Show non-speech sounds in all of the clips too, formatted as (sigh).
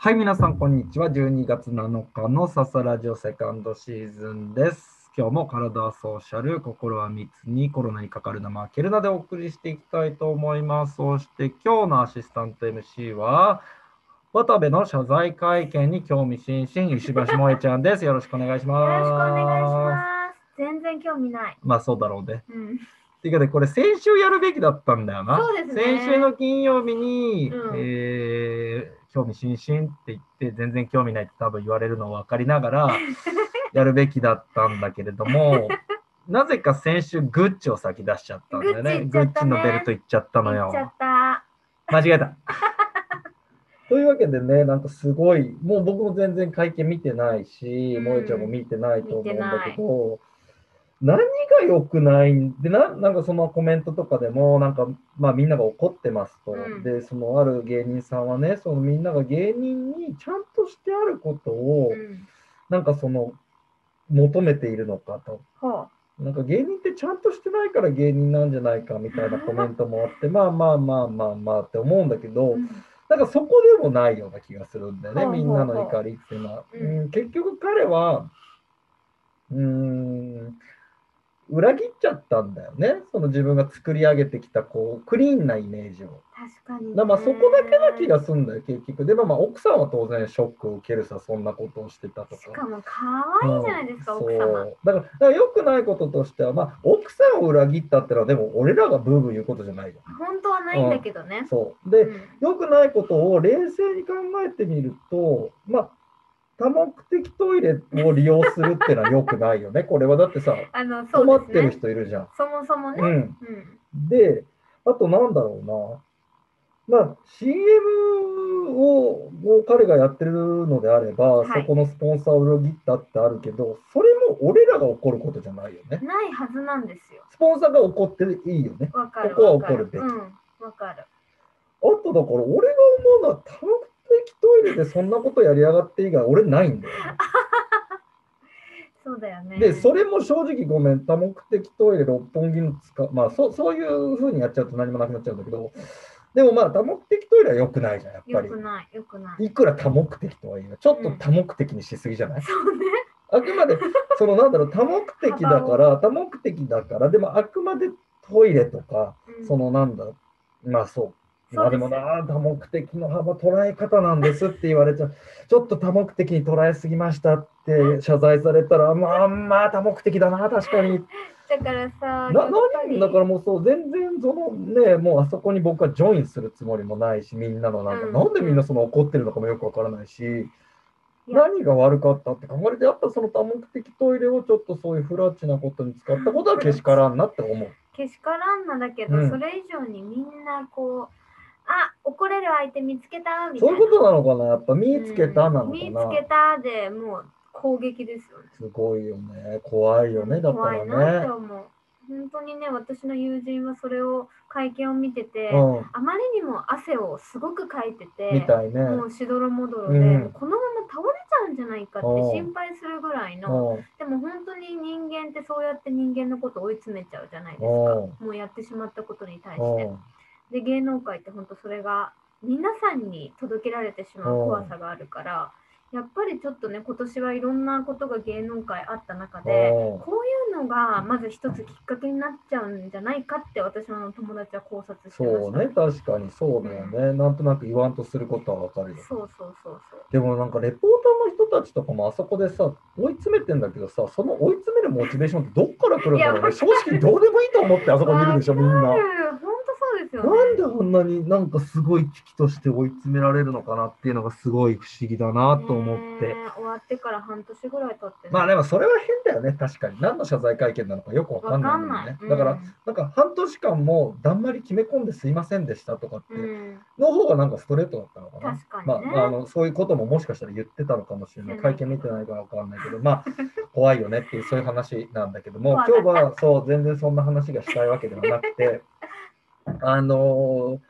はい、皆さん、こんにちは。12月7日のササラジオセカンドシーズンです。今日も体はソーシャル、心は密にコロナにかかるな、負けるなでお送りしていきたいと思います。そして今日のアシスタント MC は、渡部の謝罪会見に興味津々、石橋萌ちゃんです。よろしくお願いします。よろしくお願いします。全然興味ない。まあそうだろうね。うん。っていうかね、これ先週やるべきだったんだよな。そうですね先週の金曜日に、うんえー興味津々って言って、全然興味ないって多分言われるのを分かりながら、(laughs) やるべきだったんだけれども、(laughs) なぜか先週グッチを先出しちゃったんだよね。グッチねのベルト行っちゃったのよ。間違えた。(laughs) というわけでね、なんかすごい、もう僕も全然会見見てないし、うん萌ちゃんも見てないと思うんだけ見ど、何が良くないんでな、なんかそのコメントとかでも、なんか、まあみんなが怒ってますと。うんで、そのある芸人さんはね、そのみんなが芸人にちゃんとしてあることを、うん。なんかその、求めているのかと。ほなんか芸人ってちゃんとしてないから芸人なんじゃないかみたいなコメントもあって、まあまあまあまあまあって思うんだけど、う。うんなんかそこでもないような気がするんだよね、みんなの怒りっていうのは。うんうん、結局彼は、うーん、裏切っちゃったんだよね、その自分が作り上げてきたこうクリーンなイメージを。確かに、まあそこだけな気がするんだよ、結局。でもまあ奥さんは当然ショックを受けるさ、そんなことをしてたとか。しかも可愛いじゃないですか、うん奥様。そうだから、だから良くないこととしては、まあ、奥さんを裏切ったってのは、でも俺らがブーブー言うことじゃないよ。本当はないんだけどね。そう。で、うん良くないことを冷静に考えてみると、まあ、多目的トイレを利用するってのは良くないよね。(laughs) これはだってさ、あの、そ困ってる。人いるじゃん。そもそもね。うん。うん。で、あとなんだろうな。まあ、CM をを彼がやってるのであれば、はいそこのスポンサーを裏切ったってあるけど、それも俺らが怒ることじゃないよね。ないはずなんですよ。スポンサーが怒っていいよね。わかる。ここは怒るべきうん。わかる。あとだから、俺が思うのは多目的トイレでそんなことやりやがって以外、俺ないんだよね。(laughs) そうだよね。で、それも正直ごめん、多目的トイレ六本木の使う、まあそ、そういうふうにやっちゃうと何もなくなっちゃうんだけど、でもまあ、多目的トイレは良くないじゃん、やっぱりよく。ない、よくない。いくら多目的とはいえ、ちょっと多目的にしすぎじゃない、そうね。あくまで、そのなんだろう、(laughs) 多目的だから、多目的だから、でもあくまでトイレとか、うんそのなんだ、まあそう。まあそうでもな、多目的の幅捉え方なんですって言われちゃう。ちょっと多目的に捉えすぎましたって謝罪されたら、まあまあ多目的だな、確かに。(laughs) だからさ、な何だからもうそう、全然そのね、もうあそこに僕はジョインするつもりもないし、みんなのなんか、うんなんでみんなその怒ってるのかもよくわからないし、何が悪かったって考えると、やっぱその多目的トイレをちょっとそういうフラッチなことに使ったことはけしからんなって思う。けしからんなだけど、うんそれ以上にみんなこう、あ怒れる相手見つけたみたいうな。そいうことなのかな？やっぱ見つけたなのうん見かな、つけたでもう攻撃ですよね。すごいよね。怖いよね。だか怖いなってらね。思う。本当にね、私の友人はそれを会見を見てて、うん。あまりにも汗をすごくかいてて、みたいね。もうしどろもどろで、うんこのまま倒れちゃうんじゃないかってうん心配するぐらいの、うん。でも本当に人間ってそうやって人間のことを追い詰めちゃうじゃないですか。うんもうやってしまったことに対して。うんで、芸能界って本当それが皆さんに届けられてしまう怖さがあるから、やっぱりちょっとね、今年はいろんなことが芸能界あった中で、うんこういうのがまず一つきっかけになっちゃうんじゃないかって私の友達は考察してました。そうね。確かにそうだよね。なんとなく言わんとすることはわかるよ。そうそうそうそう。でもなんかレポーターの人たちとかもあそこでさ、追い詰めてんだけどさ、その追い詰めるモチベーションってどっから来るんだろうね。正直どうでもいいと思ってあそこにいるでしょ、みんな。ですよね。なんであんなになんかすごい危機として追い詰められるのかなっていうのがすごい不思議だなと思って終わってから半年ぐらい経ってね、まあでもそれは変だよね、確かに。何の謝罪会見なのかよくわかんないんだよね。だから、なんか半年間もだんまり決め込んですいませんでしたとかって、の方がなんかストレートだったのかな。確かにまね。あ、あのそういうことももしかしたら言ってたのかもしれない。うん会見見てないからわかんないけど、まあ、(laughs) 怖いよねっていうそういう話なんだけども、今日はそう、全然そんな話がしたいわけではなくて、あの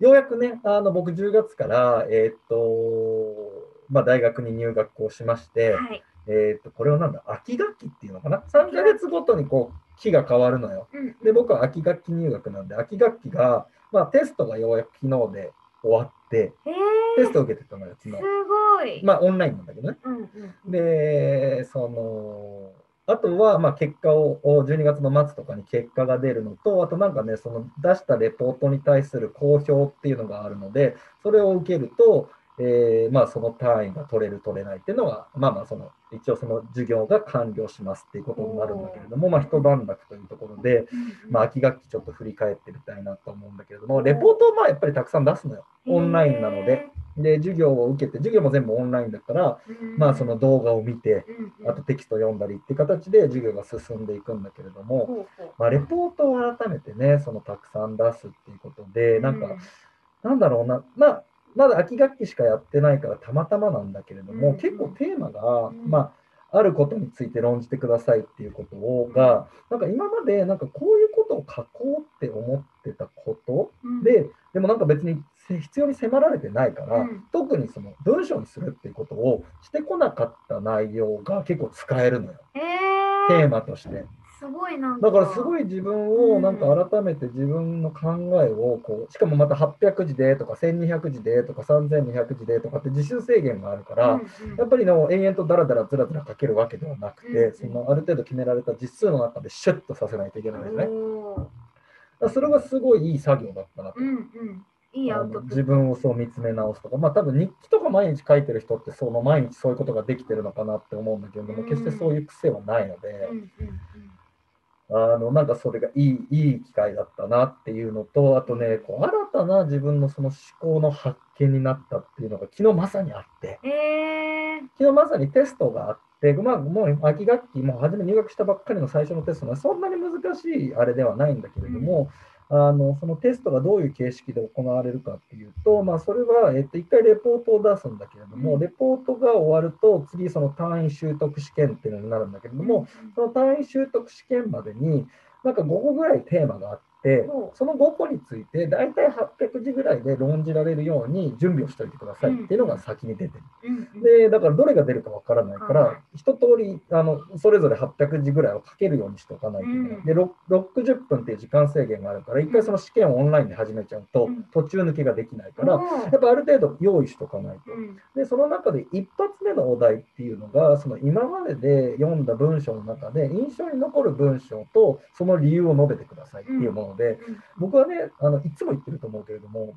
ようやくね、あの僕10月から、えーっと、まあ、大学に入学をしまして、はい。えーっと、これはなんだ、秋学期っていうのかな ?3 ヶ月ごとにこう、期が変わるのよ。うん、で、僕は秋学期入学なんで、秋学期が、まあ、テストがようやく昨日で終わって、へテストを受けてたのよ、す昨日。ごい。まあ、オンラインなんだけどね。うんうん。で、その、あとは、ま、結果を、12月の末とかに結果が出るのと、あとなんかね、その出したレポートに対する公表っていうのがあるので、それを受けると、えーまあ、その単位が取れる、取れないっていうのが、まあまあ、その、一応その授業が完了しますっていうことになるんだけれども、まあ、一段落というところで、まあ、秋学期ちょっと振り返ってみたいなと思うんだけれども、レポートをまあやっぱりたくさん出すのよ。オンラインなので。。で、授業を受けて、授業も全部オンラインだから、まあその動画を見て、あとテキスト読んだりって形で授業が進んでいくんだけれども、まあ、レポートを改めてね、そのたくさん出すっていうことで、なんか、なんだろうな、まあ、まだ秋学期しかやってないからたまたまなんだけれども、うん結構テーマが、うん。まあ、あることについて論じてくださいっていうことをが、なんか今までなんかこういうことを書こうって思ってたことうん、で、でもなんか別にせ必要に迫られてないから、うん特にその文章にするっていうことをしてこなかった内容が結構使えるのよ、えテーー、マとして。すごいな。だからすごい自分をなんか改めて自分の考えをこうしかもまた800字でとか1200字でとか3200字でとかって自習制限があるから、やっぱりの延々とダラダラずらずら書けるわけではなくて、そのある程度決められた実数の中でシュッとさせないといけないんですね。それがすごいいい作業だったなと。うんうん。いいアあウト自分をそう見つめ直すとか、まあ多分日記とか毎日書いてる人ってその毎日そういうことができてるのかなって思うんだけれども、うん。決してそういう癖はないので、うんうんあのなんかそれがいいいい機会だったなっていうのと、あとね、こう新たな自分のその思考の発見になったっていうのが昨日まさにあって、うん。えー、昨日まさにテストがあって、まあ、もう秋学期、もう初め入学したばっかりの最初のテストはそんなに難しいあれではないんだけれども、あのそのテストがどういう形式で行われるかっていうと、まあ、それは、えっと、1回レポートを出すんだけれども、うん。レポートが終わると、次、その単位習得試験っていうのになるんだけれども、その単位習得試験までに、なんか5個ぐらいテーマがあっその5個について、大体800字ぐらいで論じられるように準備をしておいてくださいっていうのが先に出てる。で、だからどれが出るかわからないから、はい一通りあのそれぞれ800字ぐらいを書けるようにしておかないといけない。うん。で、ろ60分っていう時間制限があるから、一回その試験をオンラインで始めちゃうと、うん。途中抜けができないから、やっぱある程度用意しておかないと。うん。で、その中で一発目のお題っていうのが、その今までで読んだ文章の中で印象に残る文章とその理由を述べてくださいっていうもので、うん僕はね、あのいつも言ってると思うけれども、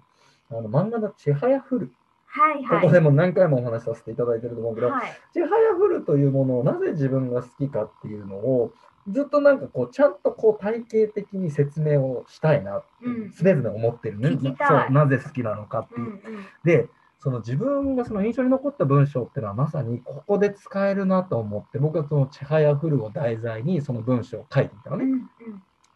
あの漫画のちはやふる、はいはい。ここでも何回もお話しさせていただいてると思うけど、はい。ちはやふるというものをなぜ自分が好きかっていうのをずっとなんかこうちゃんとこう体系的に説明をしたいなってうん常々思ってるね、そうなぜ好きなのかっていう。うんうんでその自分がその印象に残った文章っていうのはまさにここで使えるなと思って僕はそのちはやふるを題材にその文章を書いていたのね。うんうん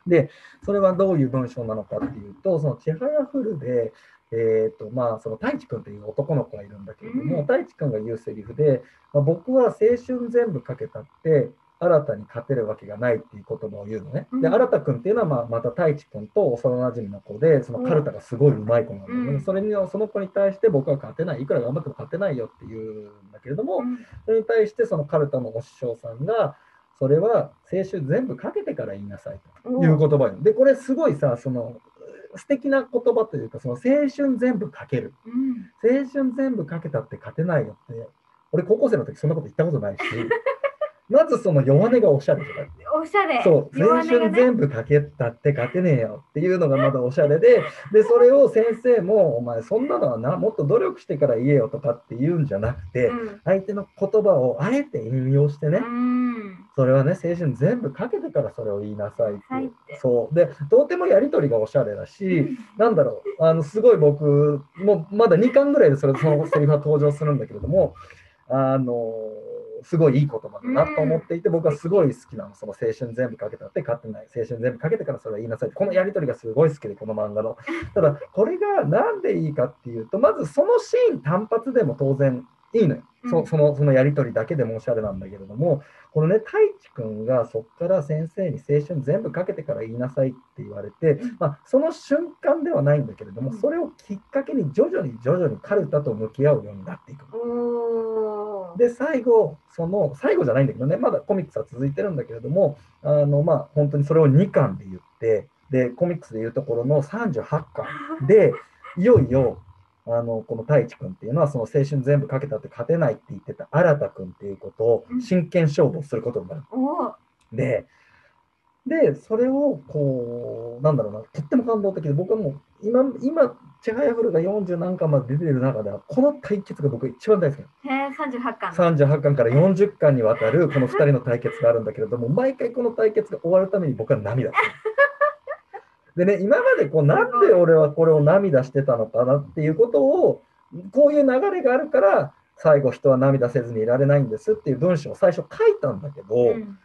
で、それはどういう文章なのかっていうと、そのちはやふるで、えーとまあ、その太一君という男の子がいるんだけれども、うん。太一君が言うセリフで、まあ、僕は青春全部かけたって、新たに勝てるわけがないっていう言葉を言うのね。で、うん。新田君っていうのは、まあ、また太一君と幼馴染の子で、そのカルタがすごい上手い子なんだけど、うん。それにその子に対して僕は勝てない、いくら頑張っても勝てないよっていうんだけれども、うん。それに対してそのカルタのお師匠さんが、それは青春全部かけてから言いなさいという言葉よ。で、これすごいさ、その素敵な言葉というか、その青春全部かける。うん青春全部かけたって勝てないよって、俺高校生の時そんなこと言ったことないし、(laughs) まずその弱音がおしゃれとかおしゃれ。そう、青春全部かけたって勝てねえよっていうのがまだおしゃれで、(laughs) で、それを先生も、お前そんなのはな、もっと努力してから言えよとかって言うんじゃなくて、うん。相手の言葉をあえて引用してね、うん。それはね、青春全部かけてからそれを言いなさいってそう。で、とてもやりとりがおしゃれだし、なんだろう、あの、すごい僕、もうまだ2巻ぐらいでそれそのセリフは登場するんだけれども、あの、すごいいい言葉だなと思っていて、僕はすごい好きなの。その青春全部かけたって勝ってない。青春全部かけてからそれは言いなさいって。このやりとりがすごい好きで、この漫画の。(laughs) ただ、これがなんでいいかっていうと、まずそのシーン単発でも当然いいのよ。うんそそのそのやりとりだけでもおしゃれなんだけれども、このね、太一君がそこから先生に青春全部かけてから言いなさいって言われて、まあ、その瞬間ではないんだけれども、うんそれをきっかけに徐々に徐々にカルタと向き合うようになっていくで、最後、その、最後じゃないんだけどね、まだコミックスは続いてるんだけれども、あの、まあ、本当にそれを2巻で言って、で、コミックスでいうところの38巻で、いよいよ、あのこの太一君っていうのはその青春全部かけたって勝てないって言ってた新田君っていうことをうん。真剣勝負をすることになる。で、で、それをこう、なんだろうな、とっても感動的で、僕はもう今、今、チェハヤフルが40何巻まで出てる中では、この対決が僕一番大好きなの。へえ、三十八巻。38巻から40巻にわたるこの2人の対決があるんだけれども、毎回この対決が終わるために僕は涙する。(laughs) でね、今までこうなんで俺はこれを涙してたのかなっていうことを、こういう流れがあるから、最後人は涙せずにいられないんですっていう文章を最初書いたんだけど、うん。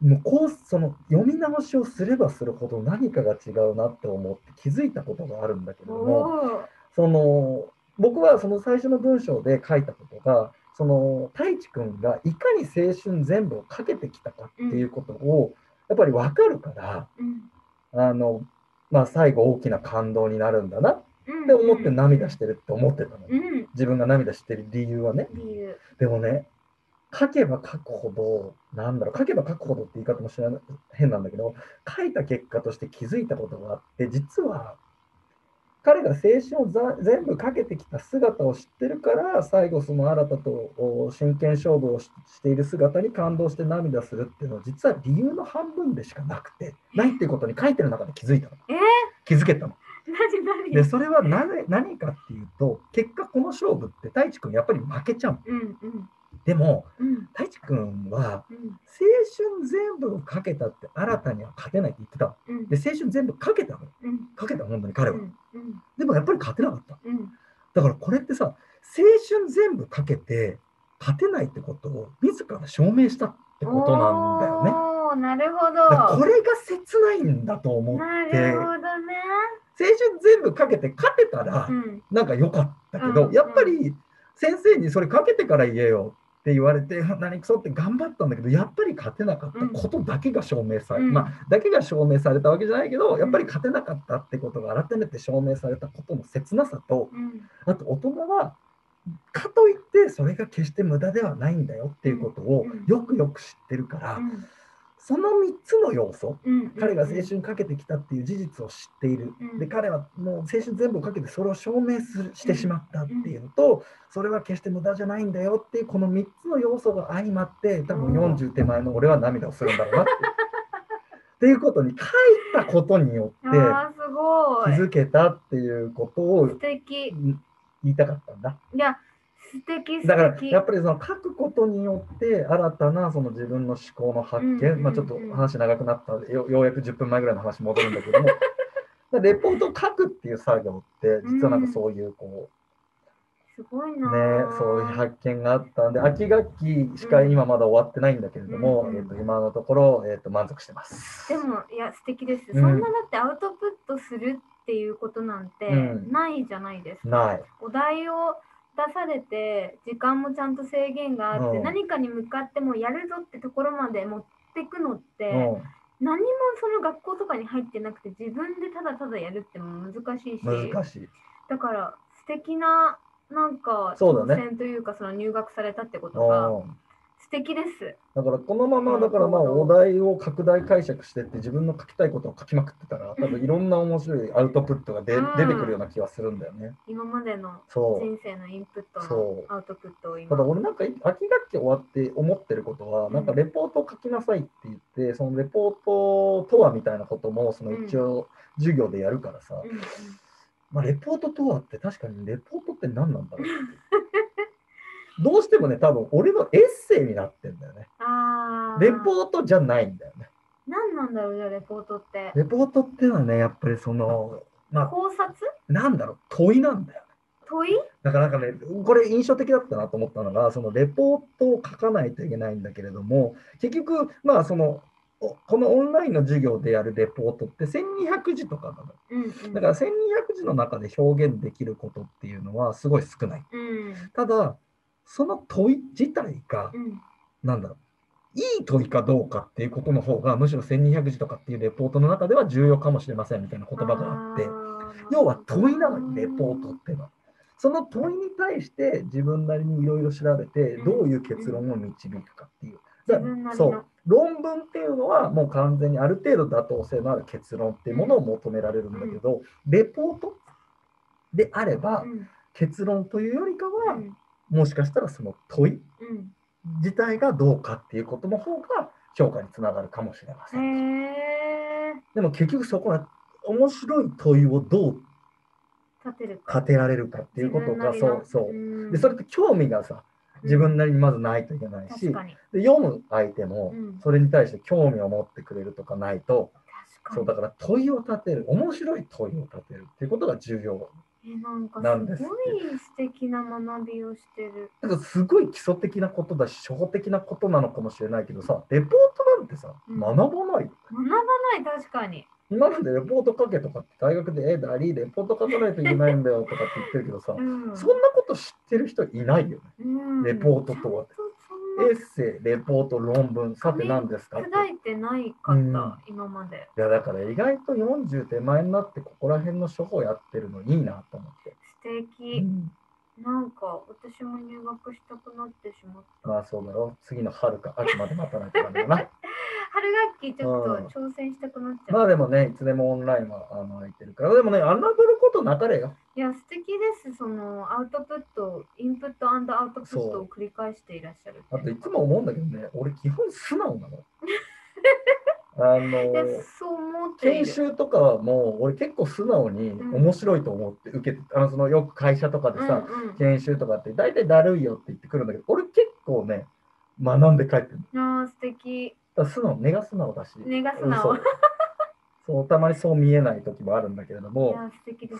もうこうその読み直しをすればするほど何かが違うなって思って気づいたことがあるんだけども、お。その僕はその最初の文章で書いたことがその太一くんがいかに青春全部をかけてきたかっていうことをやっぱり分かるから、うん。あのまあ、最後大きな感動になるんだなっうん。て思って涙してるって思ってたの、うん。自分が涙してる理由はね理由。でもね書けば書くほどなんだろう書けば書くほどって言い方も知らない変なんだけど書いた結果として気づいたことがあって実は彼が青春をざ全部かけてきた姿を知ってるから最後その新たとお真剣勝負をししている姿に感動して涙するっていうのは実は理由の半分でしかなくてないっていうことに書いてる中で気づいたの。えー、気づけたの。でそれはなぜ何かっていうと結果この勝負って太一君やっぱり負けちゃうの。うんうんでもうん。太一君はうん。青春全部をかけたって新たには勝てないって言ってたの。うん。で、青春全部かけたの。うん。かけた、本当に彼は。でもやっぱり勝てなかった。うん。だからこれってさ、青春全部かけて勝てないってことを自ら証明したってことなんだよね。なるほど。これが切ないんだと思って、な青るほどね。春全部かけて勝てたらうん。なんか良かったけど、うん。やっぱり先生にそれかけてから言えよって言われて、何くそって頑張ったんだけど、やっぱり勝てなかったことだけが証明され、うん。まあ、だけが証明されたわけじゃないけど、やっぱり勝てなかったってことが改めて証明されたことの切なさと、うん。あと大人は、かといってそれが決して無駄ではないんだよっていうことをうん。よくよく知ってるから、うんその3つの要素、うん。彼が青春かけてきたっていう事実を知っている、うん。で彼はもう青春全部をかけてそれを証明するしてしまったっていうのと、それは決して無駄じゃないんだよっていうこの3つの要素が相まって多分うん40手前の俺は涙をするんだろうなって。(laughs) っていうことに書いたことによって気づけたっていうことを言いたかったんだ。いやだから敵やっぱりその書くことによって新たなその自分の思考の発見、うんうんうん。まあ、ちょっと話長くなったのでよようやく10分前ぐらいの話戻るんだけども。(laughs) レポートを書くっていう作業って実はなんかそういうこすごいうね、なそういう発見があったんで秋学期しか今まだ終わってないんだけれども、うんうんえー、と今のところ、えー、と満足してます。でもいや素敵です、うん。そんなだってアウトプットするっていうことなんてうん。ないじゃないですか、ない。お題を出されて時間もちゃんと制限があって、うん。何かに向かってもうやるぞってところまで持っていくのって、うん。何もその学校とかに入ってなくて自分でただただやるっても難しいし難しい。だから素敵ななんか挑戦というかその入学されたってことがうん素敵です。だからこのままだからまあお題を拡大解釈してって自分の書きたいことを書きまくってたら多分いろんな面白いアウトプットが出うん。出てくるような気はするんだよね。今までの。人生のインプットそのう。アウトプットを今。ただ俺なんか秋学期終わって思ってることは、うん。なんかレポートを書きなさいって言って、そのレポートとはみたいなこともその一応授業でやるからさ、うんうん。まあ、レポートとはって確かにレポートって何なんだろうって (laughs) どうしてもね、多分俺のエッセイになってんだよね。レポートじゃないんだよね。何なんだろうじゃあレポートって。レポートっていうのはね、やっぱりその、まあ、考察？なんだろう、問いなんだよね。問い？だからなんかね、これ印象的だったなと思ったのが、そのレポートを書かないといけないんだけれども、結局、まあその、おこのオンラインの授業でやるレポートって1200字とかなの。うんうん。だから1200字の中で表現できることっていうのはすごい少ない。うん。ただ、その問い自体がう、ん。なんだろう、いい問いかどうかっていうことの方が、むしろ1200字とかっていうレポートの中では重要かもしれませんみたいな言葉があって、要は問いなのにレポートっていうの。は。その問いに対して自分なりにいろいろ調べてうん。どういう結論を導くかっていう。そう。論文っていうのはもう完全にある程度妥当性のある結論っていうものを求められるんだけど、レポートであればうん。結論というよりかうは、んもしかしたらその問いうん。自体がどうかっていうことの方が評価につながるかもしれません。でも結局そこは面白い問いをどう立てられるかっていうことがそうそう。ん。でそれって興味がさ自分なりにまずないといけないしで読む相手もうん。それに対して興味を持ってくれるとかないとそうだから問いを立てる。面白い問いを立てるっていうことが重要えなんかなんですすごい素敵な学びをしてる。だからすごい基礎的なことだし初歩的なことなのかもしれないけどさレポートなんてさうん。学ばないよ学ばない確かに。今までレポート書けとかって大学でえダリーレポート書かないといけないんだよとかって言ってるけどさうん。そんなこと知ってる人いないよね。うん。レポートとはエッセイレポート論文さて何ですか？砕いてないかった、うん。今まで。いやだから意外と40手前になってここら辺の処方やってるのいいなと思って、素敵、なんか私も入学したくなってしまった、まあそうだろ。う次の春か秋まで待たないとダメだな。(laughs) 春学期ちょっとうん。挑戦したくなっちゃう、まあでもねいつでもオンラインはあの空いてるから。でもね侮ることなかれよ。いや素敵です。そのアウトプットインプットアウトプットを繰り返していらっしゃる。あといつも思うんだけどね俺基本素直なの。(laughs) あの研る。修とかはもう俺結構素直にうん。面白いと思って受けて、あのそのよく会社とかでさ、うんうん。研修とかって大体だるいよって言ってくるんだけど俺結構ね学んで帰ってるあー素敵。だ素直根が素直だし。根が素直そうたまにそう見えない時もあるんだけれどいも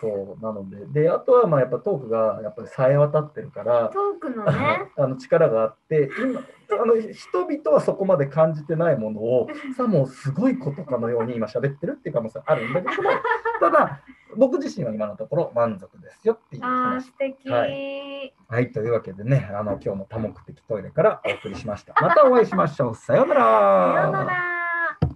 そうなので。であとはまあやっぱトークがやっぱりさえ渡ってるから。トークのね。(laughs) あの力があって今あの人々はそこまで感じてないものを (laughs) さもうすごいことかのように今喋ってるっていう可能性あるんだけども。(laughs) ただ僕自身は今のところ満足ですよっていう話。素敵、ははいというわけでねあの今日も多目的トイレからお送りしました。またお会いしましょう。さようなら。さようなら